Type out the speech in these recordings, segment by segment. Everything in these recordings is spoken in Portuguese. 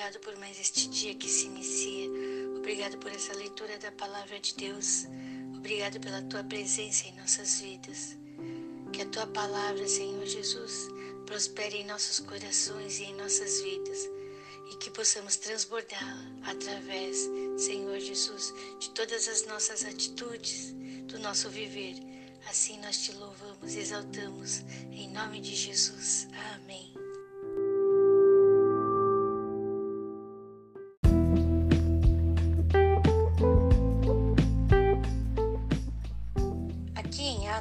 obrigado por mais este dia que se inicia. Obrigado por essa leitura da palavra de Deus. Obrigado pela tua presença em nossas vidas. Que a tua palavra, Senhor Jesus, prospere em nossos corações e em nossas vidas e que possamos transbordá-la através, Senhor Jesus, de todas as nossas atitudes, do nosso viver. Assim nós te louvamos exaltamos, em nome de Jesus. Amém.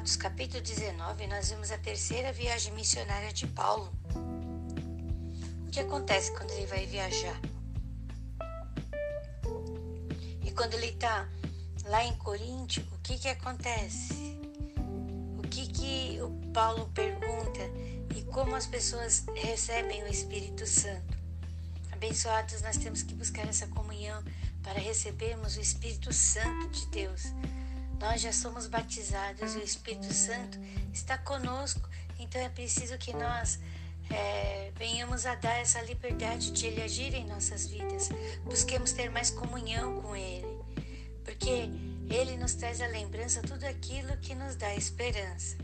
Atos capítulo 19, nós vemos a terceira viagem missionária de Paulo. O que acontece quando ele vai viajar? E quando ele está lá em Coríntio, o que, que acontece? O que, que o Paulo pergunta e como as pessoas recebem o Espírito Santo? Abençoados, nós temos que buscar essa comunhão para recebermos o Espírito Santo de Deus. Nós já somos batizados e o Espírito Santo está conosco, então é preciso que nós é, venhamos a dar essa liberdade de Ele agir em nossas vidas. Busquemos ter mais comunhão com Ele, porque Ele nos traz a lembrança tudo aquilo que nos dá esperança.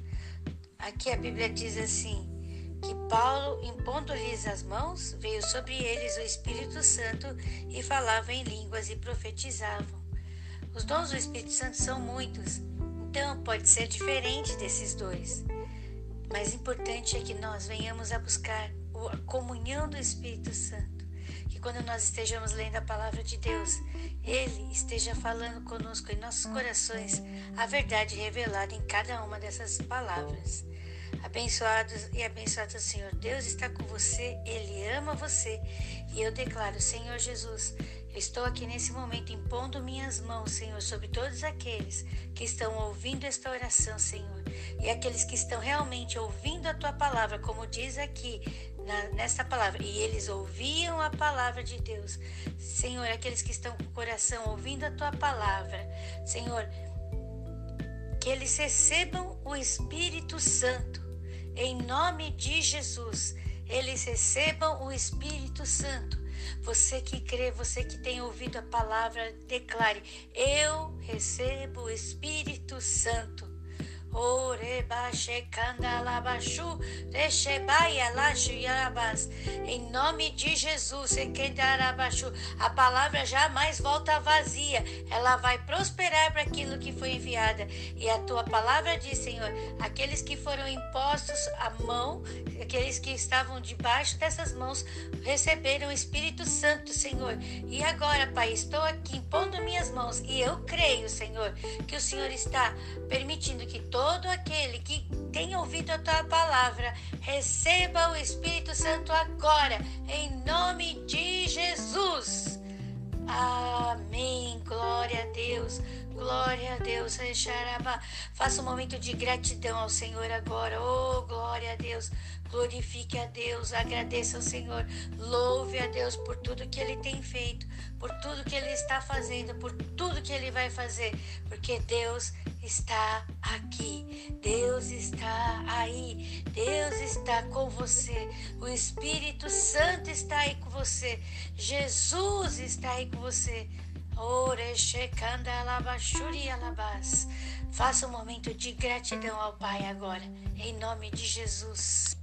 Aqui a Bíblia diz assim: que Paulo, impondo-lhes as mãos, veio sobre eles o Espírito Santo e falava em línguas e profetizavam. Os dons do Espírito Santo são muitos, então pode ser diferente desses dois. Mas importante é que nós venhamos a buscar a comunhão do Espírito Santo. Que quando nós estejamos lendo a palavra de Deus, Ele esteja falando conosco em nossos corações a verdade revelada em cada uma dessas palavras. Abençoados e abençoado Senhor, Deus está com você, Ele ama você. E eu declaro, Senhor Jesus, Estou aqui nesse momento impondo minhas mãos, Senhor, sobre todos aqueles que estão ouvindo esta oração, Senhor, e aqueles que estão realmente ouvindo a tua palavra, como diz aqui na, nesta palavra, e eles ouviam a palavra de Deus. Senhor, aqueles que estão com o coração ouvindo a tua palavra, Senhor, que eles recebam o Espírito Santo, em nome de Jesus, eles recebam o Espírito Santo você que crê, você que tem ouvido a palavra, declare: Eu recebo o Espírito Santo. Em nome de Jesus, a palavra jamais volta vazia, ela vai prosperar para aquilo que foi enviada. E a tua palavra diz, Senhor, aqueles que foram impostos a mão, aqueles que estavam debaixo dessas mãos, receberam o Espírito Santo, Senhor. E agora, Pai, estou aqui impondo minhas mãos e eu creio, Senhor, que o Senhor está permitindo que todos todo aquele que tem ouvido a tua palavra, receba o Espírito Santo agora, em nome de Jesus. Amém. Glória a Deus. Glória a Deus. Faça um momento de gratidão ao Senhor agora. Oh, glória a Deus. Glorifique a Deus, agradeça ao Senhor, louve a Deus por tudo que Ele tem feito, por tudo que Ele está fazendo, por tudo que Ele vai fazer, porque Deus está aqui, Deus está aí, Deus está com você, o Espírito Santo está aí com você, Jesus está aí com você. Faça um momento de gratidão ao Pai agora, em nome de Jesus.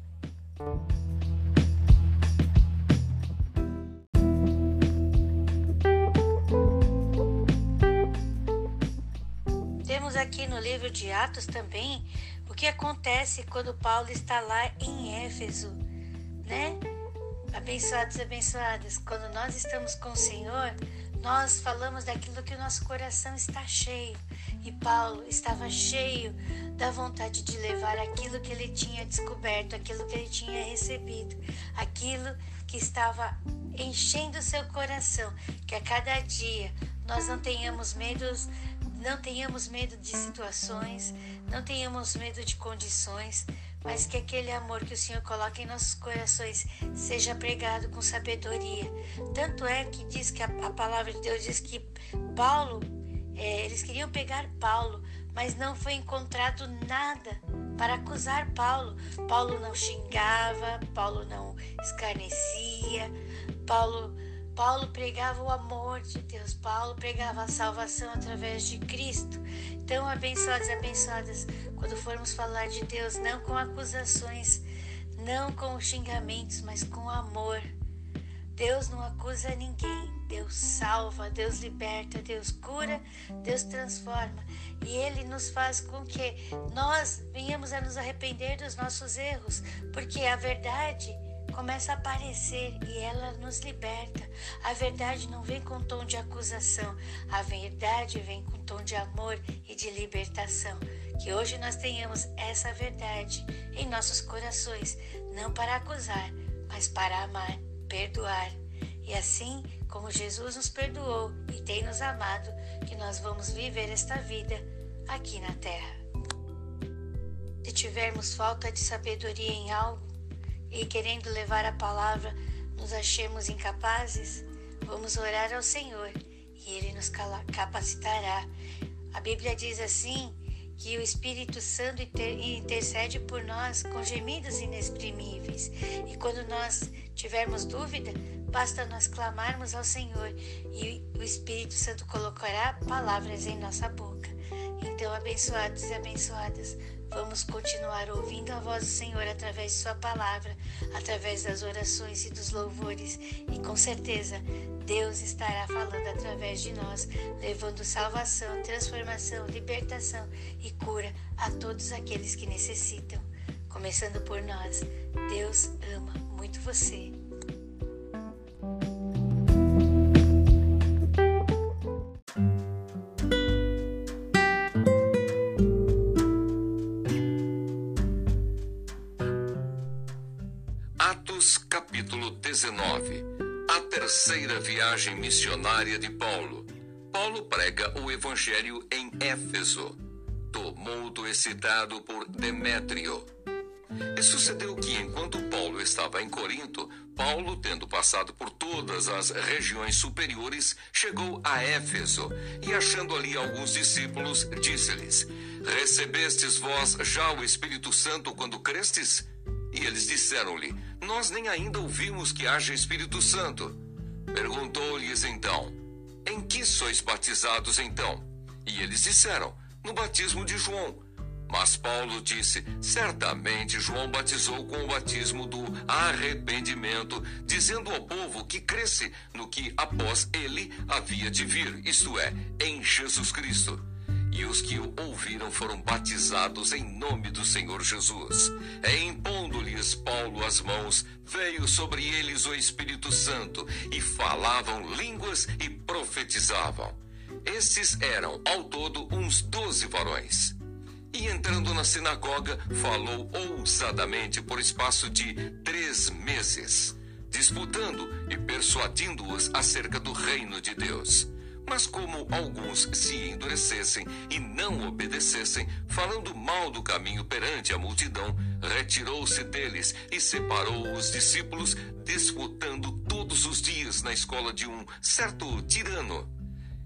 Temos aqui no livro de Atos também o que acontece quando Paulo está lá em Éfeso, né? Abençoados abençoadas, quando nós estamos com o Senhor, nós falamos daquilo que o nosso coração está cheio. E Paulo estava cheio da vontade de levar aquilo que ele tinha descoberto, aquilo que ele tinha recebido, aquilo que estava enchendo seu coração, que a cada dia nós não tenhamos medos, não tenhamos medo de situações, não tenhamos medo de condições, mas que aquele amor que o Senhor coloca em nossos corações seja pregado com sabedoria. Tanto é que diz que a, a palavra de Deus diz que Paulo, é, eles queriam pegar Paulo, mas não foi encontrado nada para acusar Paulo. Paulo não xingava, Paulo não escarnecia, Paulo Paulo pregava o amor de Deus, Paulo pregava a salvação através de Cristo. Então, abençoados e abençoadas, quando formos falar de Deus, não com acusações, não com xingamentos, mas com amor. Deus não acusa ninguém, Deus salva, Deus liberta, Deus cura, Deus transforma. E Ele nos faz com que nós venhamos a nos arrepender dos nossos erros, porque a verdade começa a aparecer e ela nos liberta. A verdade não vem com tom de acusação, a verdade vem com tom de amor e de libertação. Que hoje nós tenhamos essa verdade em nossos corações, não para acusar, mas para amar, perdoar. E assim como Jesus nos perdoou e tem nos amado, que nós vamos viver esta vida aqui na terra. Se tivermos falta de sabedoria em algo, e querendo levar a palavra nos achemos incapazes, vamos orar ao Senhor e Ele nos capacitará. A Bíblia diz assim que o Espírito Santo intercede por nós com gemidos inexprimíveis. E quando nós tivermos dúvida, basta nós clamarmos ao Senhor e o Espírito Santo colocará palavras em nossa boca. Então, abençoados e abençoadas, Vamos continuar ouvindo a voz do Senhor através de Sua palavra, através das orações e dos louvores, e com certeza Deus estará falando através de nós, levando salvação, transformação, libertação e cura a todos aqueles que necessitam. Começando por nós, Deus ama muito você. Viagem missionária de Paulo. Paulo prega o evangelho em Éfeso, tumulto excitado por Demétrio. E sucedeu que, enquanto Paulo estava em Corinto, Paulo, tendo passado por todas as regiões superiores, chegou a Éfeso e, achando ali alguns discípulos, disse-lhes: Recebestes vós já o Espírito Santo quando crestes? E eles disseram-lhe: Nós nem ainda ouvimos que haja Espírito Santo. Perguntou-lhes então: Em que sois batizados então? E eles disseram: No batismo de João. Mas Paulo disse: Certamente João batizou com o batismo do arrependimento, dizendo ao povo que cresce no que após ele havia de vir, isto é, em Jesus Cristo e os que o ouviram foram batizados em nome do Senhor Jesus. E impondo-lhes Paulo as mãos, veio sobre eles o Espírito Santo, e falavam línguas e profetizavam. Estes eram, ao todo, uns doze varões. E entrando na sinagoga, falou ousadamente por espaço de três meses, disputando e persuadindo-os acerca do reino de Deus. Mas como alguns se endurecessem e não obedecessem, falando mal do caminho perante a multidão, retirou-se deles e separou os discípulos, disputando todos os dias na escola de um certo tirano.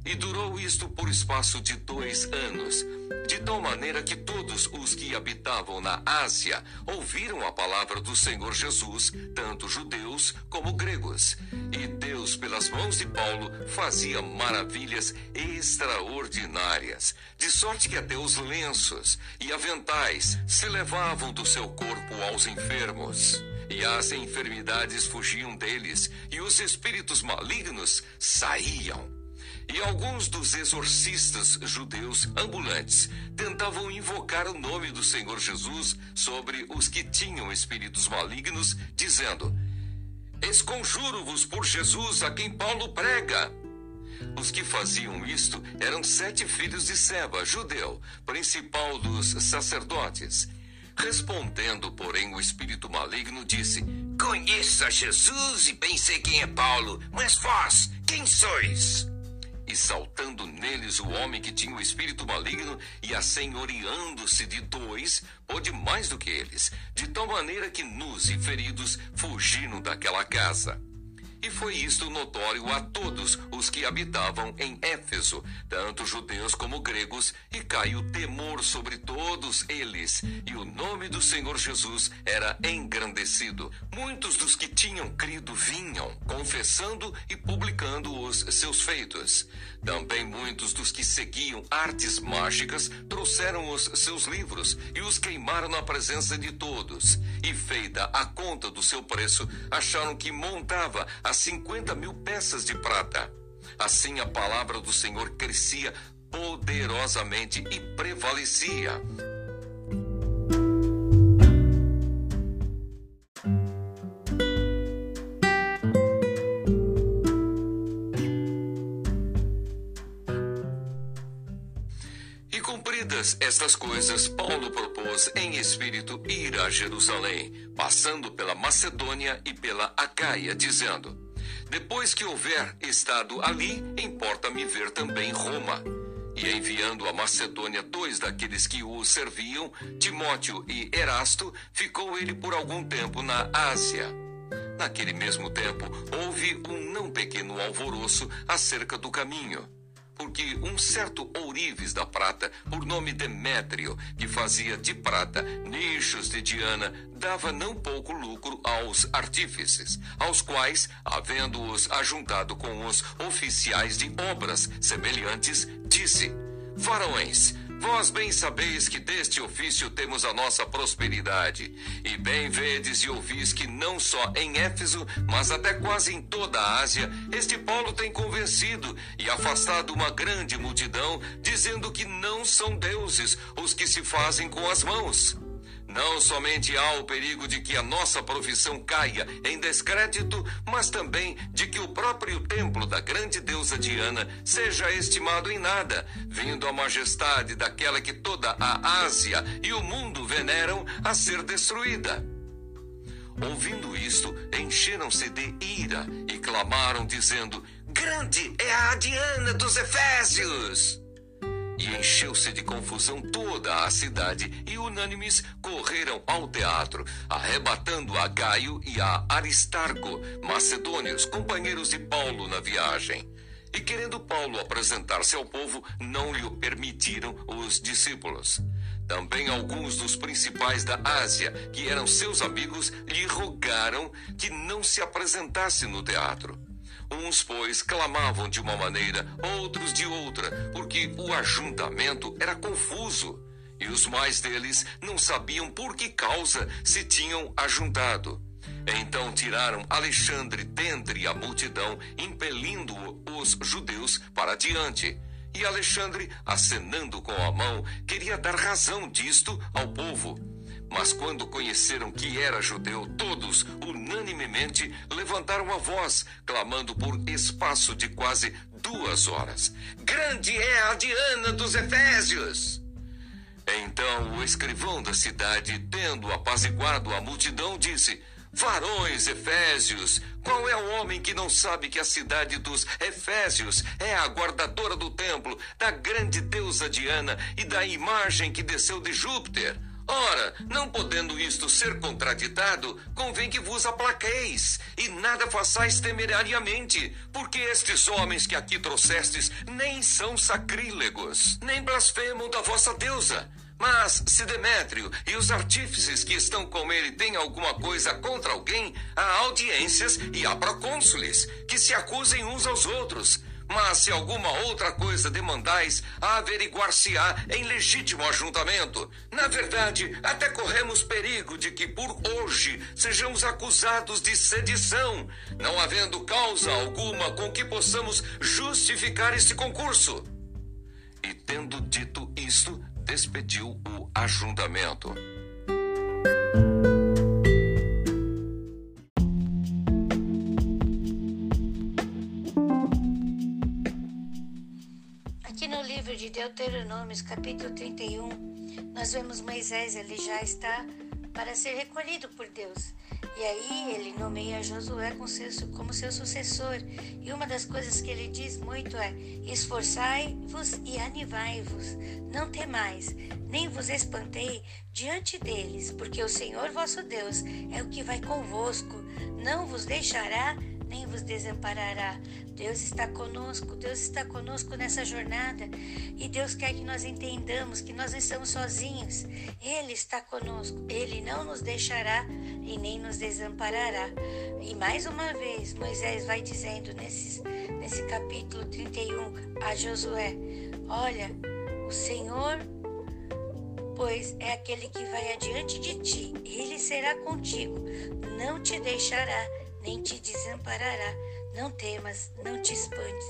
E durou isto por espaço de dois anos, de tal maneira que todos os que habitavam na Ásia ouviram a palavra do Senhor Jesus, tanto judeus como gregos. E Deus, pelas mãos de Paulo, fazia maravilhas extraordinárias, de sorte que até os lenços e aventais se levavam do seu corpo aos enfermos. E as enfermidades fugiam deles, e os espíritos malignos saíam e alguns dos exorcistas judeus ambulantes tentavam invocar o nome do Senhor Jesus sobre os que tinham espíritos malignos, dizendo: Esconjuro-vos por Jesus a quem Paulo prega. Os que faziam isto eram sete filhos de Seba, judeu, principal dos sacerdotes. Respondendo, porém, o espírito maligno disse: Conheço a Jesus e pensei quem é Paulo, mas vós, quem sois? E saltando neles o homem que tinha o espírito maligno e assenhoreando-se de dois, pôde mais do que eles, de tal maneira que nus e feridos fugiram daquela casa. E foi isto notório a todos os que habitavam em Éfeso, tanto judeus como gregos, e caiu temor sobre todos eles, e o nome do Senhor Jesus era engrandecido. Muitos dos que tinham crido vinham, confessando e publicando os seus feitos. Também muitos dos que seguiam artes mágicas trouxeram os seus livros e os queimaram na presença de todos. E feita a conta do seu preço, acharam que montava a 50 mil peças de prata. Assim a palavra do Senhor crescia poderosamente e prevalecia. E cumpridas estas coisas, Paulo propôs em espírito ir a Jerusalém, passando pela Macedônia e pela Acaia, dizendo: Depois que houver estado ali, importa-me ver também Roma. E enviando a Macedônia dois daqueles que o serviam, Timóteo e Erasto, ficou ele por algum tempo na Ásia. Naquele mesmo tempo, houve um não pequeno alvoroço acerca do caminho porque um certo ourives da prata, por nome Demétrio, que fazia de prata nichos de Diana, dava não pouco lucro aos artífices, aos quais, havendo-os ajuntado com os oficiais de obras semelhantes, disse: Varões, Vós bem sabeis que deste ofício temos a nossa prosperidade, e bem vedes e ouvis que não só em Éfeso, mas até quase em toda a Ásia, este Paulo tem convencido e afastado uma grande multidão, dizendo que não são deuses os que se fazem com as mãos não somente há o perigo de que a nossa profissão caia em descrédito, mas também de que o próprio templo da grande deusa Diana seja estimado em nada, vindo a majestade daquela que toda a Ásia e o mundo veneram a ser destruída. Ouvindo isto, encheram-se de ira e clamaram, dizendo: Grande é a Diana dos Efésios! E encheu-se de confusão toda a cidade, e unânimes correram ao teatro, arrebatando a Gaio e a Aristarco, macedônios, companheiros de Paulo na viagem. E querendo Paulo apresentar-se ao povo, não lhe permitiram os discípulos. Também alguns dos principais da Ásia, que eram seus amigos, lhe rogaram que não se apresentasse no teatro. Uns, pois, clamavam de uma maneira, outros de outra, porque o ajuntamento era confuso. E os mais deles não sabiam por que causa se tinham ajuntado. Então tiraram Alexandre dentre a multidão, impelindo os judeus para diante. E Alexandre, acenando com a mão, queria dar razão disto ao povo. Mas quando conheceram que era judeu, todos, unanimemente, levantaram a voz, clamando por espaço de quase duas horas: Grande é a Diana dos Efésios! Então o escrivão da cidade, tendo apaziguado a multidão, disse: Varões Efésios, qual é o homem que não sabe que a cidade dos Efésios é a guardadora do templo, da grande deusa Diana e da imagem que desceu de Júpiter? Ora, não podendo isto ser contraditado, convém que vos aplaqueis, e nada façais temerariamente, porque estes homens que aqui trouxestes nem são sacrílegos, nem blasfemam da vossa deusa. Mas se Demétrio e os artífices que estão com ele têm alguma coisa contra alguém, há audiências e há procônsules, que se acusem uns aos outros. Mas se alguma outra coisa demandais, averiguar-se-á em legítimo ajuntamento. Na verdade, até corremos perigo de que por hoje sejamos acusados de sedição, não havendo causa alguma com que possamos justificar este concurso. E tendo dito isto, despediu o ajuntamento. De Deuteronômios, capítulo 31, nós vemos Moisés, ele já está para ser recolhido por Deus. E aí ele nomeia Josué como seu sucessor. E uma das coisas que ele diz muito é: esforçai-vos e animai-vos, não temais, nem vos espantei diante deles, porque o Senhor vosso Deus é o que vai convosco, não vos deixará nem vos desamparará. Deus está conosco, Deus está conosco nessa jornada e Deus quer que nós entendamos que nós não estamos sozinhos. Ele está conosco, Ele não nos deixará e nem nos desamparará. E mais uma vez, Moisés vai dizendo nesses, nesse capítulo 31 a Josué: Olha, o Senhor pois é aquele que vai adiante de ti, ele será contigo, não te deixará, nem te desamparará. Não temas, não te espantes.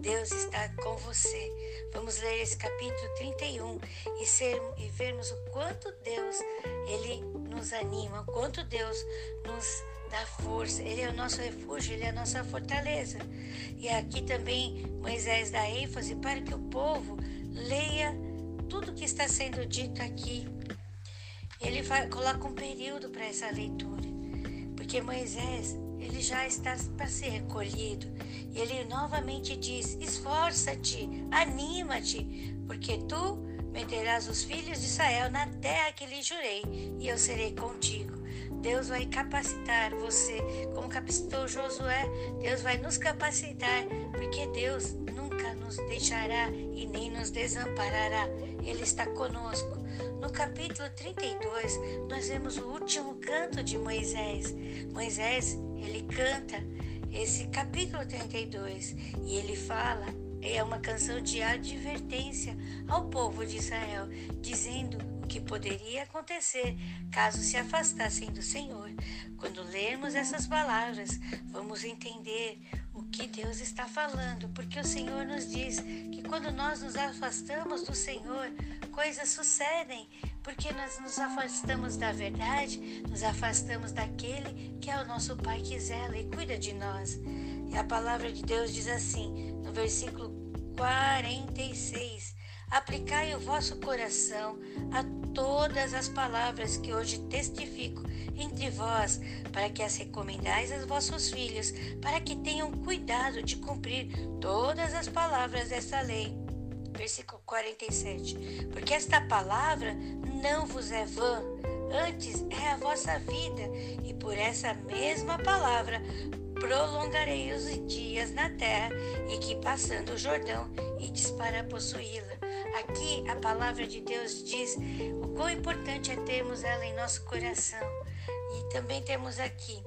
Deus está com você. Vamos ler esse capítulo 31 e, ser, e vermos o quanto Deus ele nos anima, o quanto Deus nos dá força. Ele é o nosso refúgio, ele é a nossa fortaleza. E aqui também Moisés dá ênfase para que o povo leia tudo que está sendo dito aqui. Ele vai, coloca um período para essa leitura, porque Moisés ele já está para ser recolhido e ele novamente diz: esforça-te, anima-te, porque tu meterás os filhos de Israel na terra que lhe jurei e eu serei contigo. Deus vai capacitar você, como capacitou Josué, Deus vai nos capacitar, porque Deus nunca nos deixará e nem nos desamparará. Ele está conosco. No capítulo 32, nós vemos o último canto de Moisés. Moisés, ele canta esse capítulo 32 e ele fala é uma canção de advertência ao povo de Israel, dizendo o que poderia acontecer caso se afastassem do Senhor. Quando lermos essas palavras, vamos entender o que Deus está falando, porque o Senhor nos diz que quando nós nos afastamos do Senhor, coisas sucedem, porque nós nos afastamos da verdade, nos afastamos daquele que é o nosso Pai que zela e cuida de nós. E a palavra de Deus diz assim, no versículo 46: Aplicai o vosso coração a todas as palavras que hoje testifico entre vós, para que as recomendais aos vossos filhos, para que tenham cuidado de cumprir todas as palavras desta lei. Versículo 47. Porque esta palavra não vos é vã, antes é a vossa vida, e por essa mesma palavra prolongarei os dias na terra e que passando o Jordão e para possuí-la. Aqui a palavra de Deus diz o quão importante é termos ela em nosso coração. E também temos aqui,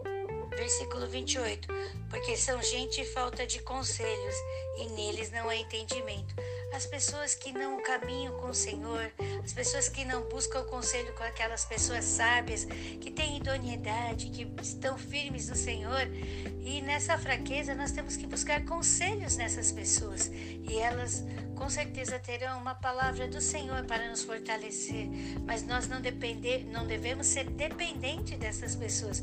versículo 28, porque são gente falta de conselhos e neles não há entendimento as pessoas que não caminham com o Senhor, as pessoas que não buscam conselho com aquelas pessoas sábias, que têm idoneidade, que estão firmes no Senhor. E nessa fraqueza nós temos que buscar conselhos nessas pessoas. E elas com certeza terão uma palavra do Senhor para nos fortalecer. Mas nós não, depender, não devemos ser dependentes dessas pessoas.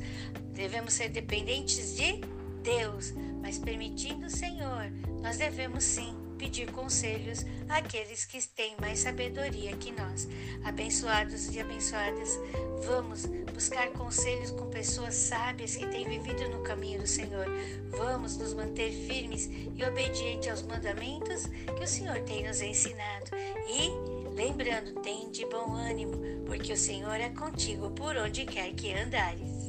Devemos ser dependentes de Deus. Mas permitindo o Senhor, nós devemos sim pedir conselhos àqueles que têm mais sabedoria que nós. Abençoados e abençoadas, vamos buscar conselhos com pessoas sábias que têm vivido no caminho do Senhor. Vamos nos manter firmes e obedientes aos mandamentos que o Senhor tem nos ensinado. E lembrando, tem de bom ânimo, porque o Senhor é contigo por onde quer que andares.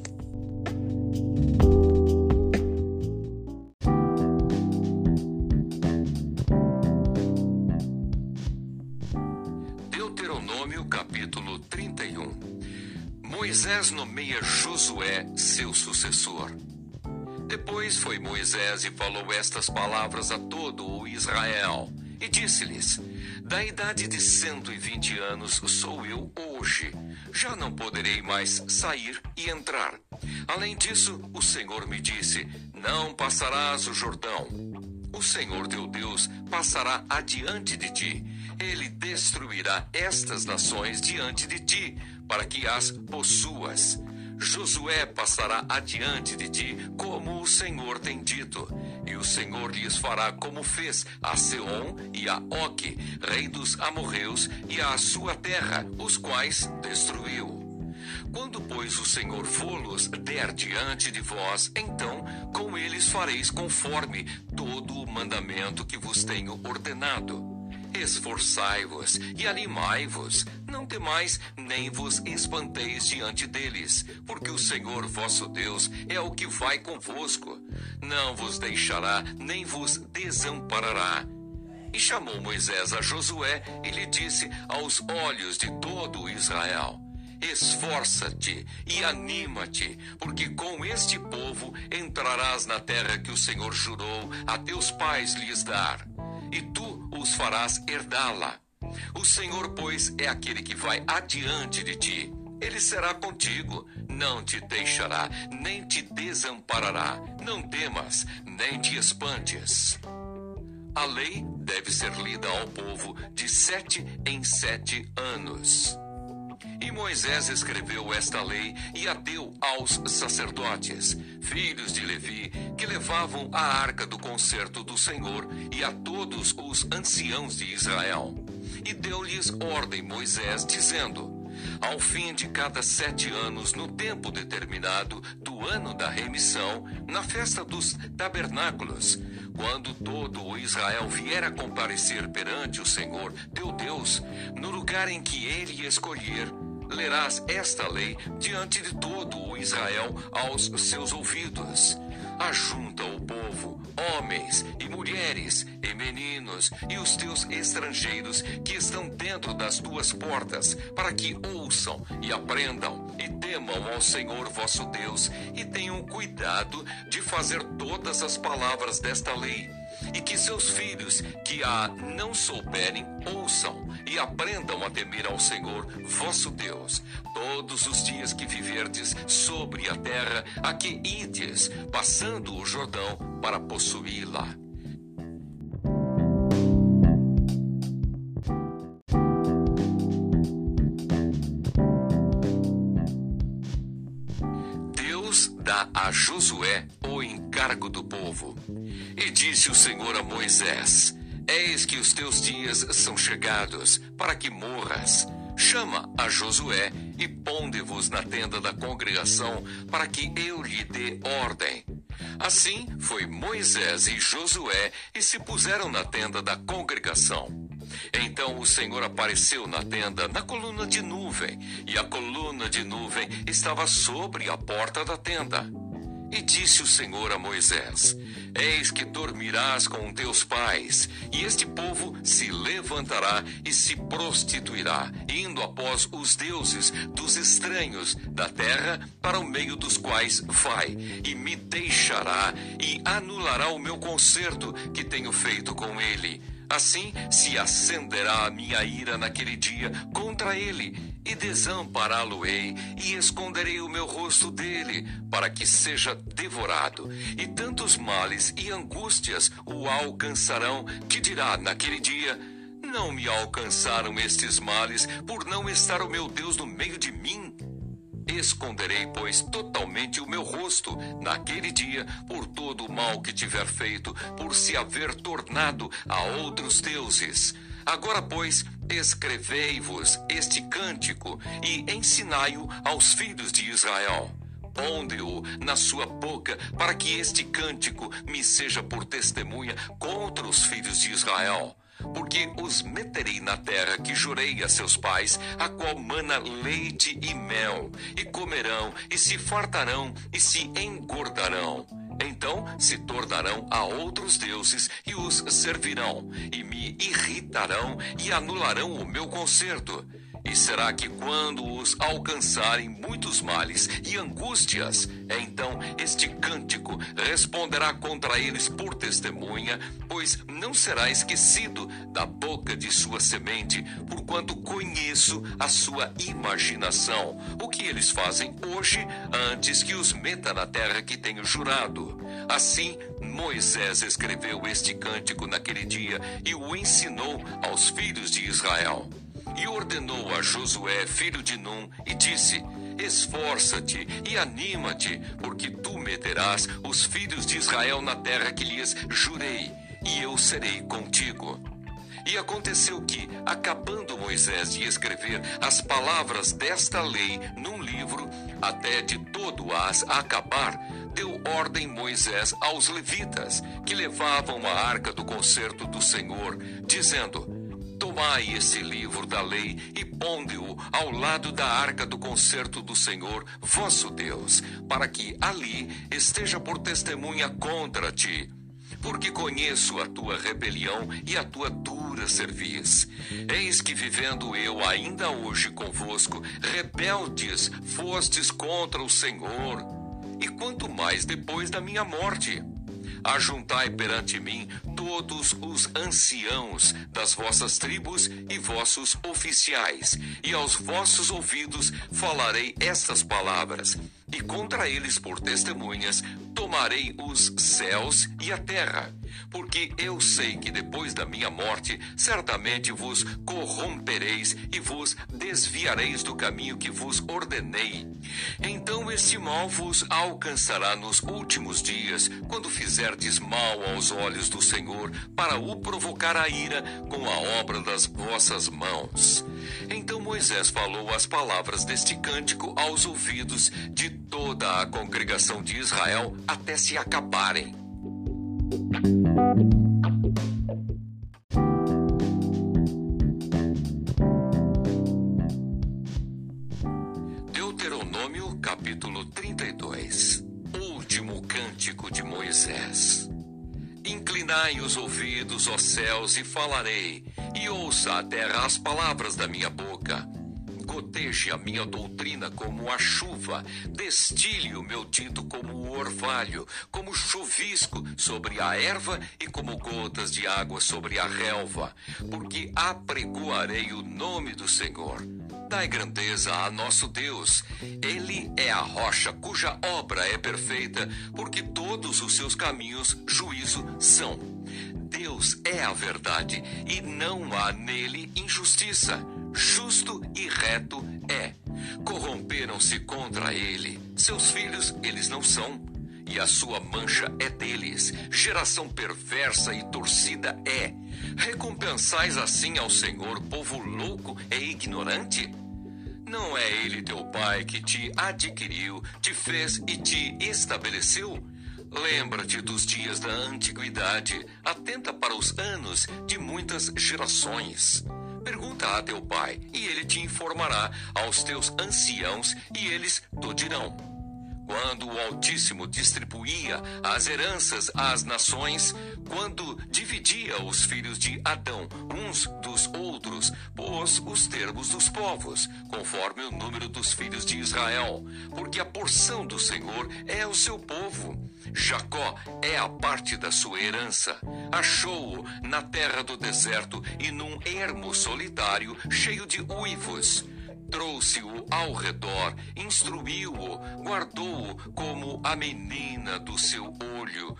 Moisés nomeia Josué seu sucessor. Depois foi Moisés e falou estas palavras a todo o Israel, e disse-lhes: Da idade de cento e vinte anos sou eu hoje. Já não poderei mais sair e entrar. Além disso, o Senhor me disse: Não passarás o Jordão. O Senhor teu Deus passará adiante de ti. Ele destruirá estas nações diante de ti para que as possuas. Josué passará adiante de ti, como o Senhor tem dito, e o Senhor lhes fará como fez a Seom e a Og, rei dos amorreus, e a sua terra, os quais destruiu. Quando, pois, o Senhor vô-los der diante de vós, então com eles fareis conforme todo o mandamento que vos tenho ordenado. Esforçai-vos e animai-vos, não temais, nem vos espanteis diante deles, porque o Senhor vosso Deus é o que vai convosco. Não vos deixará, nem vos desamparará. E chamou Moisés a Josué e lhe disse aos olhos de todo Israel: Esforça-te e anima-te, porque com este povo entrarás na terra que o Senhor jurou a teus pais lhes dar, e tu os farás herdá-la. O Senhor, pois, é aquele que vai adiante de ti. Ele será contigo, não te deixará, nem te desamparará. Não temas, nem te espantes. A lei deve ser lida ao povo de sete em sete anos. E Moisés escreveu esta lei e a deu aos sacerdotes, filhos de Levi, que levavam a arca do concerto do Senhor, e a todos os anciãos de Israel. E deu-lhes ordem Moisés, dizendo: ao fim de cada sete anos, no tempo determinado do ano da remissão, na festa dos tabernáculos, quando todo o Israel vier a comparecer perante o Senhor, teu Deus, no lugar em que ele escolher, lerás esta lei diante de todo o Israel aos seus ouvidos. Ajunta o povo, homens e mulheres, e meninos, e os teus estrangeiros que estão dentro das tuas portas, para que ouçam e aprendam, e temam ao Senhor vosso Deus, e tenham cuidado de fazer todas as palavras desta lei e que seus filhos que a não souberem ouçam e aprendam a temer ao Senhor vosso Deus todos os dias que viverdes sobre a terra a que ides, passando o Jordão para possuí-la. Deus dá a Josué o encargo do povo. Disse o Senhor a Moisés: Eis que os teus dias são chegados para que morras. Chama a Josué e ponde-vos na tenda da congregação para que eu lhe dê ordem. Assim foi Moisés e Josué e se puseram na tenda da congregação. Então o Senhor apareceu na tenda na coluna de nuvem, e a coluna de nuvem estava sobre a porta da tenda. E disse o Senhor a Moisés: Eis que dormirás com teus pais, e este povo se levantará e se prostituirá, indo após os deuses dos estranhos da terra, para o meio dos quais vai, e me deixará, e anulará o meu concerto que tenho feito com ele Assim se acenderá a minha ira naquele dia contra ele, e desampará-lo-ei, e esconderei o meu rosto dele, para que seja devorado. E tantos males e angústias o alcançarão, que dirá naquele dia: Não me alcançaram estes males, por não estar o meu Deus no meio de mim. Esconderei, pois, totalmente o meu rosto naquele dia por todo o mal que tiver feito, por se haver tornado a outros deuses. Agora, pois, escrevei-vos este cântico e ensinai-o aos filhos de Israel. Ponde-o na sua boca, para que este cântico me seja por testemunha contra os filhos de Israel porque os meterei na terra que jurei a seus pais, a qual mana leite e mel, e comerão, e se fartarão, e se engordarão. Então se tornarão a outros deuses e os servirão, e me irritarão e anularão o meu conserto. E será que quando os alcançarem muitos males e angústias, então este cântico responderá contra eles por testemunha, pois não será esquecido da boca de sua semente, porquanto conheço a sua imaginação, o que eles fazem hoje antes que os meta na terra que tenho jurado. Assim, Moisés escreveu este cântico naquele dia e o ensinou aos filhos de Israel. E ordenou a Josué, filho de Num, e disse: Esforça-te e anima-te, porque tu meterás os filhos de Israel na terra que lhes jurei, e eu serei contigo. E aconteceu que, acabando Moisés de escrever as palavras desta lei num livro, até de todo as acabar, deu ordem Moisés aos levitas, que levavam a arca do concerto do Senhor, dizendo: Tomai esse livro da lei e ponde-o ao lado da arca do concerto do Senhor, vosso Deus, para que ali esteja por testemunha contra ti porque conheço a tua rebelião e a tua dura cerviz. Eis que vivendo eu ainda hoje convosco, rebeldes fostes contra o Senhor, e quanto mais depois da minha morte. Ajuntai perante mim todos os anciãos das vossas tribos e vossos oficiais, e aos vossos ouvidos falarei estas palavras, e contra eles por testemunhas tomarei os céus e a terra porque eu sei que depois da minha morte certamente vos corrompereis e vos desviareis do caminho que vos ordenei. Então este mal vos alcançará nos últimos dias, quando fizerdes mal aos olhos do Senhor, para o provocar a ira com a obra das vossas mãos. Então Moisés falou as palavras deste cântico aos ouvidos de toda a congregação de Israel até se acabarem. Deuteronômio capítulo 32 Último cântico de Moisés Inclinai os ouvidos, ó céus, e falarei, e ouça a terra as palavras da minha boca goteje a minha doutrina como a chuva, destile o meu dito como o orvalho, como chuvisco sobre a erva e como gotas de água sobre a relva, porque apregoarei o nome do Senhor. Dai grandeza a nosso Deus. Ele é a rocha cuja obra é perfeita, porque todos os seus caminhos juízo são. Deus é a verdade e não há nele injustiça justo e reto é. Corromperam-se contra ele. Seus filhos eles não são, e a sua mancha é deles. Geração perversa e torcida é. Recompensais assim ao Senhor, povo louco e ignorante? Não é ele teu pai que te adquiriu, te fez e te estabeleceu? Lembra-te dos dias da antiguidade, atenta para os anos de muitas gerações. Pergunta a teu pai, e ele te informará aos teus anciãos, e eles te dirão. Quando o Altíssimo distribuía as heranças às nações, quando dividia os filhos de Adão uns dos outros, pôs os termos dos povos, conforme o número dos filhos de Israel, porque a porção do Senhor é o seu povo. Jacó é a parte da sua herança. Achou-o na terra do deserto e num ermo solitário cheio de uivos trouxe-o ao redor, instruiu-o, guardou-o como a menina do seu olho.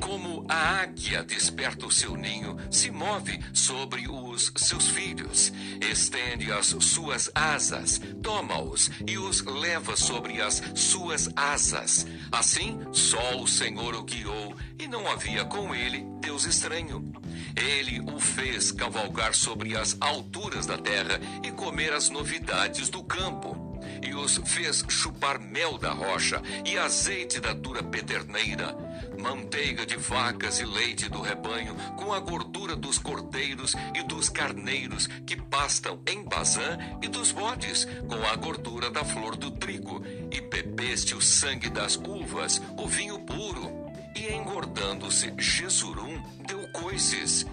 Como a águia desperta o seu ninho, se move sobre os seus filhos, estende as suas asas, toma-os e os leva sobre as suas asas. Assim, só o Senhor o guiou, e não havia com ele Deus estranho. Ele o fez cavalgar sobre as alturas da terra e comer as novidades do campo. E os fez chupar mel da rocha e azeite da dura pederneira, manteiga de vacas e leite do rebanho, com a gordura dos cordeiros e dos carneiros que pastam em Bazã, e dos bodes, com a gordura da flor do trigo, e bebeste o sangue das uvas, o vinho puro e engordando-se Jesurum deu coices.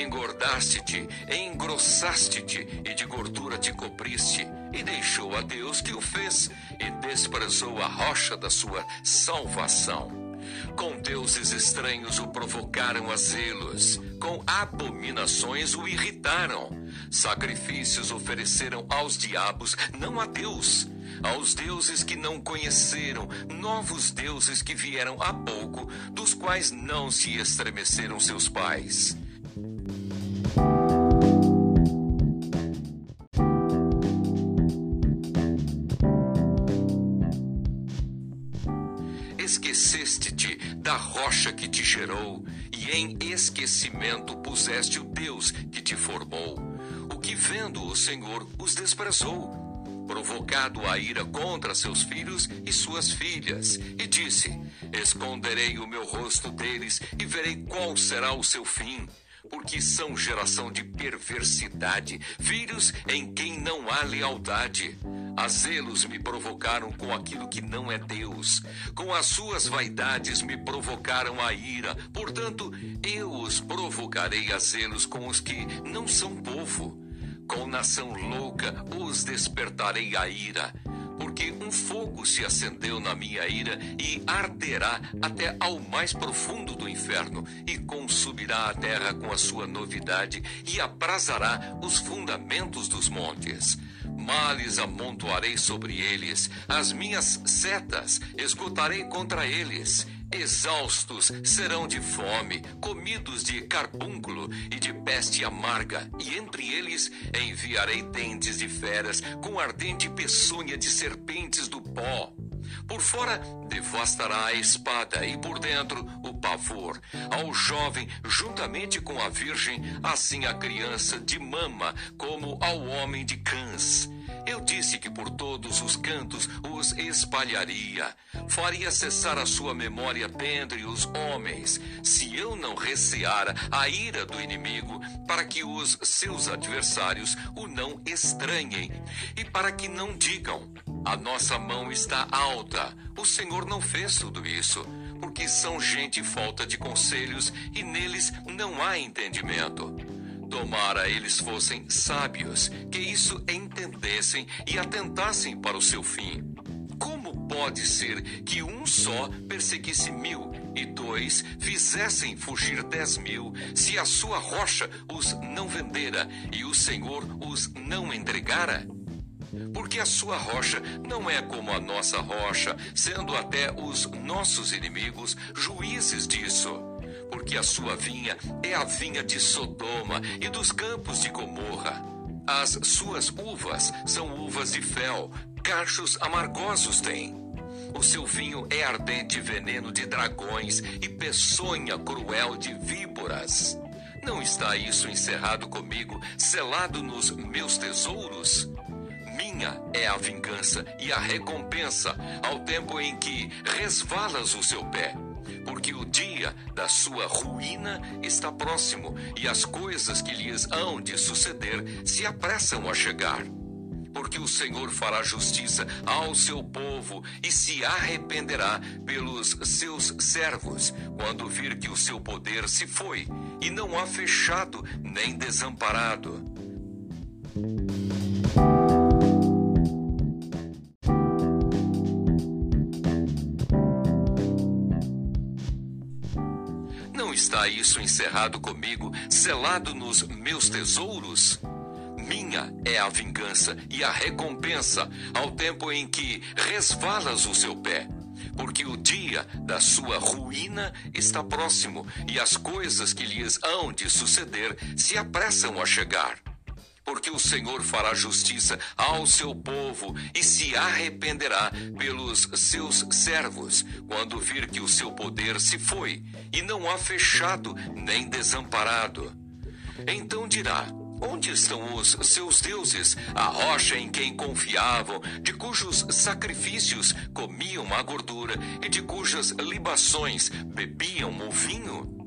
Engordaste-te, engrossaste-te, e de gordura te cobriste, e deixou a Deus que o fez, e desprezou a rocha da sua salvação. Com deuses estranhos o provocaram a zelos, com abominações o irritaram. Sacrifícios ofereceram aos diabos, não a Deus aos deuses que não conheceram, novos deuses que vieram há pouco, dos quais não se estremeceram seus pais. Esqueceste-te da rocha que te gerou, e em esquecimento puseste o Deus que te formou, o que vendo o Senhor os desprezou provocado a ira contra seus filhos e suas filhas, e disse: Esconderei o meu rosto deles e verei qual será o seu fim. porque são geração de perversidade, filhos em quem não há lealdade. A zelos me provocaram com aquilo que não é Deus. Com as suas vaidades me provocaram a ira. Portanto, eu os provocarei a zelos com os que não são povo. Com nação louca os despertarei a ira porque um fogo se acendeu na minha ira e arderá até ao mais profundo do inferno, e consumirá a terra com a sua novidade, e abrasará os fundamentos dos montes. Males amontoarei sobre eles, as minhas setas esgotarei contra eles Exaustos serão de fome, comidos de carbúnculo e de peste amarga, e entre eles enviarei dentes de feras com ardente peçonha de serpentes do pó. Por fora devastará a espada e por dentro o pavor. Ao jovem, juntamente com a virgem, assim a criança de mama, como ao homem de cães. Eu disse que por todos os cantos os espalharia. Faria cessar a sua memória dentre os homens, se eu não receara a ira do inimigo, para que os seus adversários o não estranhem, e para que não digam: a nossa mão está alta, o Senhor não fez tudo isso porque são gente falta de conselhos e neles não há entendimento. Tomara eles fossem sábios, que isso entendessem e atentassem para o seu fim. Como pode ser que um só perseguisse mil e dois fizessem fugir dez mil, se a sua rocha os não vendera e o Senhor os não entregara? Porque a sua rocha não é como a nossa rocha, sendo até os nossos inimigos juízes disso porque a sua vinha é a vinha de Sodoma e dos campos de Gomorra. As suas uvas são uvas de fel, cachos amargosos tem. O seu vinho é ardente veneno de dragões e peçonha cruel de víboras. Não está isso encerrado comigo, selado nos meus tesouros? Minha é a vingança e a recompensa ao tempo em que resvalas o seu pé porque o dia da sua ruína está próximo e as coisas que lhes hão de suceder se apressam a chegar. Porque o Senhor fará justiça ao seu povo e se arrependerá pelos seus servos, quando vir que o seu poder se foi, e não há fechado nem desamparado. Está isso encerrado comigo, selado nos meus tesouros? Minha é a vingança e a recompensa ao tempo em que resvalas o seu pé. Porque o dia da sua ruína está próximo e as coisas que lhes hão de suceder se apressam a chegar porque o Senhor fará justiça ao seu povo e se arrependerá pelos seus servos, quando vir que o seu poder se foi, e não há fechado nem desamparado. Então dirá: Onde estão os seus deuses, a rocha em quem confiavam, de cujos sacrifícios comiam a gordura e de cujas libações bebiam o vinho?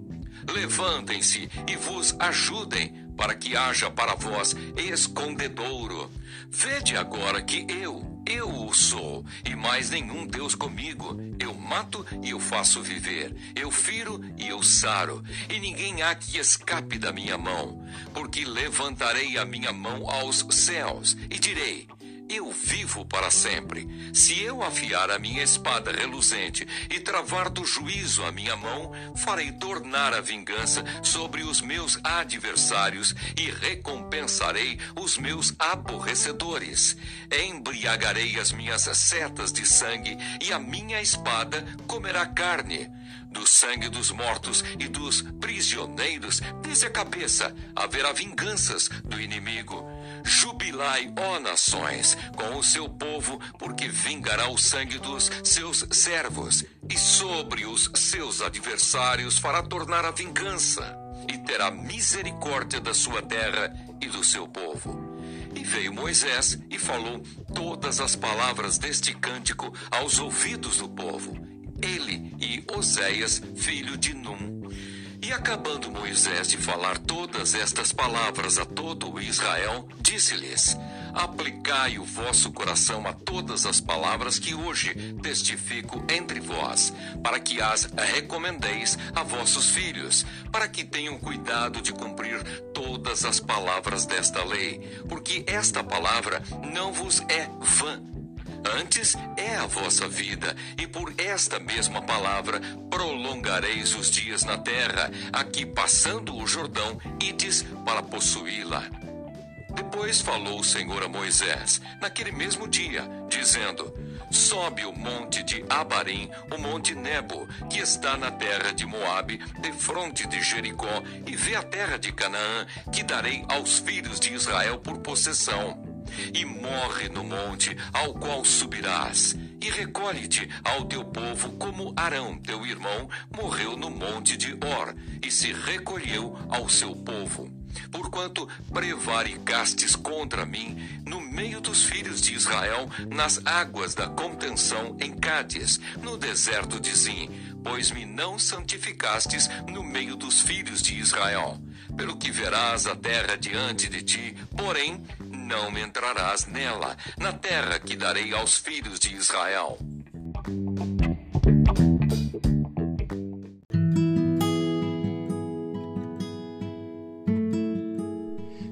Levantem-se e vos ajudem para que haja para vós escondedouro. Vede agora que eu, eu o sou, e mais nenhum Deus comigo. Eu mato e eu faço viver, eu firo e eu saro, e ninguém há que escape da minha mão, porque levantarei a minha mão aos céus e direi: eu vivo para sempre. Se eu afiar a minha espada reluzente e travar do juízo a minha mão, farei tornar a vingança sobre os meus adversários e recompensarei os meus aborrecedores. Embriagarei as minhas setas de sangue e a minha espada comerá carne do sangue dos mortos e dos prisioneiros, desde a cabeça haverá vinganças do inimigo. Jubilai, ó nações, com o seu povo, porque vingará o sangue dos seus servos, e sobre os seus adversários fará tornar a vingança, e terá misericórdia da sua terra e do seu povo. E veio Moisés e falou todas as palavras deste cântico aos ouvidos do povo, ele e Oséias, filho de Num E acabando Moisés de falar todas estas palavras a todo Israel, disse-lhes: Aplicai o vosso coração a todas as palavras que hoje testifico entre vós, para que as recomendeis a vossos filhos, para que tenham cuidado de cumprir todas as palavras desta lei, porque esta palavra não vos é vã Antes é a vossa vida, e por esta mesma palavra prolongareis os dias na terra, aqui passando o Jordão, ides para possuí-la. Depois falou o Senhor a Moisés, naquele mesmo dia, dizendo: Sobe o monte de Abarim, o monte Nebo, que está na terra de Moabe, de fronte de Jericó, e vê a terra de Canaã, que darei aos filhos de Israel por possessão e morre no monte ao qual subirás, e recolhe-te ao teu povo, como Arão, teu irmão, morreu no monte de Or, e se recolheu ao seu povo. Porquanto prevaricastes contra mim no meio dos filhos de Israel, nas águas da contenção em Cádiz, no deserto de Zim, pois me não santificastes no meio dos filhos de Israel. Pelo que verás a terra diante de ti, porém não entrarás nela, na terra que darei aos filhos de Israel.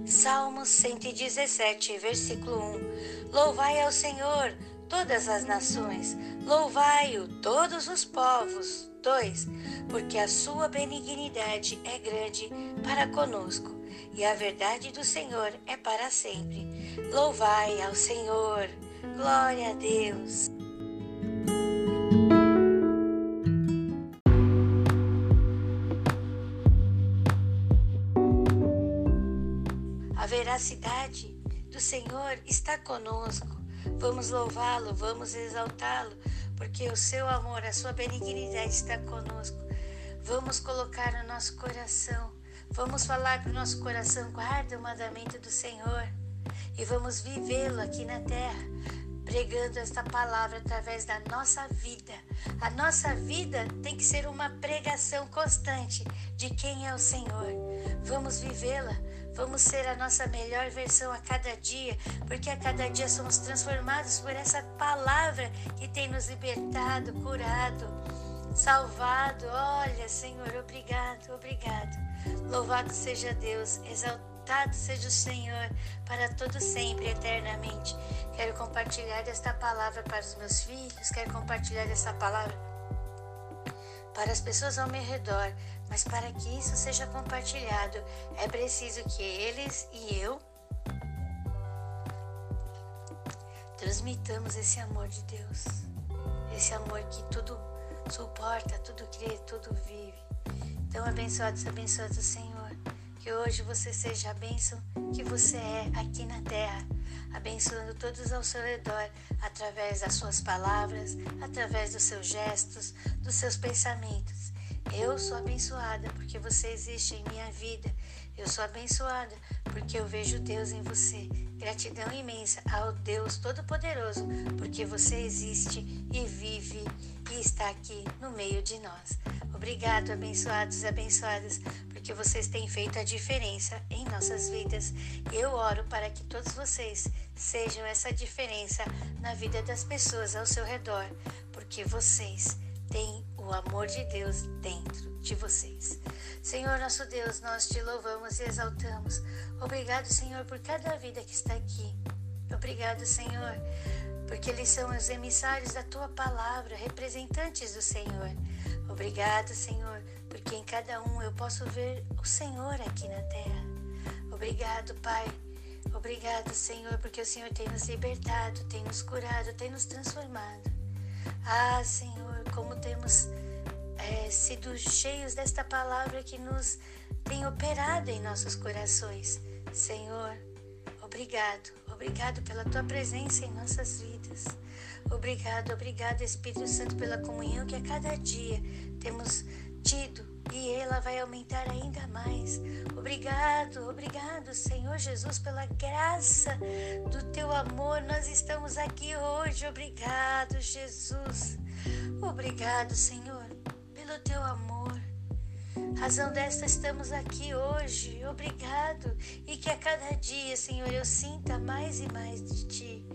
Salmos 117, versículo 1 Louvai ao Senhor, todas as nações, louvai-o, todos os povos. 2 Porque a sua benignidade é grande para conosco e a verdade do Senhor é para sempre. Louvai ao Senhor. Glória a Deus. A veracidade do Senhor está conosco. Vamos louvá-lo, vamos exaltá-lo, porque o seu amor, a sua benignidade está conosco. Vamos colocar no nosso coração Vamos falar para o nosso coração, guarda o mandamento do Senhor e vamos vivê-lo aqui na terra, pregando esta palavra através da nossa vida. A nossa vida tem que ser uma pregação constante de quem é o Senhor. Vamos vivê-la. Vamos ser a nossa melhor versão a cada dia, porque a cada dia somos transformados por essa palavra que tem nos libertado, curado, salvado. Olha, Senhor, obrigado, obrigado. Louvado seja Deus, exaltado seja o Senhor para todo sempre, eternamente. Quero compartilhar esta palavra para os meus filhos, quero compartilhar essa palavra para as pessoas ao meu redor, mas para que isso seja compartilhado, é preciso que eles e eu transmitamos esse amor de Deus, esse amor que tudo suporta, tudo crê, tudo vive. Então, abençoados, abençoados, Senhor, que hoje você seja a bênção que você é aqui na terra, abençoando todos ao seu redor, através das suas palavras, através dos seus gestos, dos seus pensamentos. Eu sou abençoada porque você existe em minha vida. Eu sou abençoada porque eu vejo Deus em você. Gratidão imensa ao Deus Todo-Poderoso, porque você existe e vive e está aqui no meio de nós. Obrigado, abençoados e abençoadas, porque vocês têm feito a diferença em nossas vidas. Eu oro para que todos vocês sejam essa diferença na vida das pessoas ao seu redor, porque vocês têm o amor de Deus dentro de vocês. Senhor nosso Deus, nós te louvamos e exaltamos. Obrigado, Senhor, por cada vida que está aqui. Obrigado, Senhor, porque eles são os emissários da tua palavra, representantes do Senhor. Obrigado, Senhor, porque em cada um eu posso ver o Senhor aqui na terra. Obrigado, Pai. Obrigado, Senhor, porque o Senhor tem nos libertado, tem nos curado, tem nos transformado. Ah, Senhor, como temos é, sido cheios desta palavra que nos tem operado em nossos corações. Senhor, obrigado, obrigado pela tua presença em nossas vidas. Obrigado, obrigado, Espírito Santo, pela comunhão que a cada dia temos tido e ela vai aumentar ainda mais. Obrigado, obrigado, Senhor Jesus, pela graça do teu amor. Nós estamos aqui hoje. Obrigado, Jesus. Obrigado, Senhor, pelo teu amor. Razão desta estamos aqui hoje. Obrigado. E que a cada dia, Senhor, eu sinta mais e mais de Ti.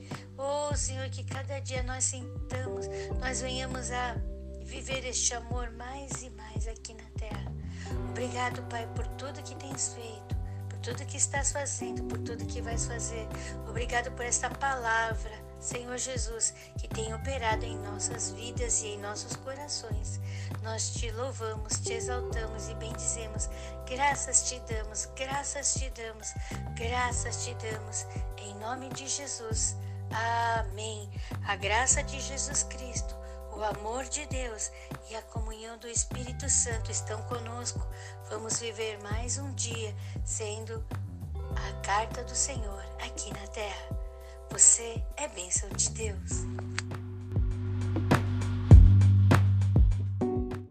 Oh, Senhor, que cada dia nós sintamos, nós venhamos a viver este amor mais e mais aqui na terra. Obrigado, Pai, por tudo que tens feito, por tudo que estás fazendo, por tudo que vais fazer. Obrigado por esta palavra, Senhor Jesus, que tem operado em nossas vidas e em nossos corações. Nós te louvamos, te exaltamos e bendizemos. Graças te damos, graças te damos, graças te damos. Em nome de Jesus. Amém. A graça de Jesus Cristo o amor de Deus e a comunhão do Espírito Santo estão conosco. Vamos viver mais um dia sendo a carta do Senhor aqui na terra. Você é bênção de Deus.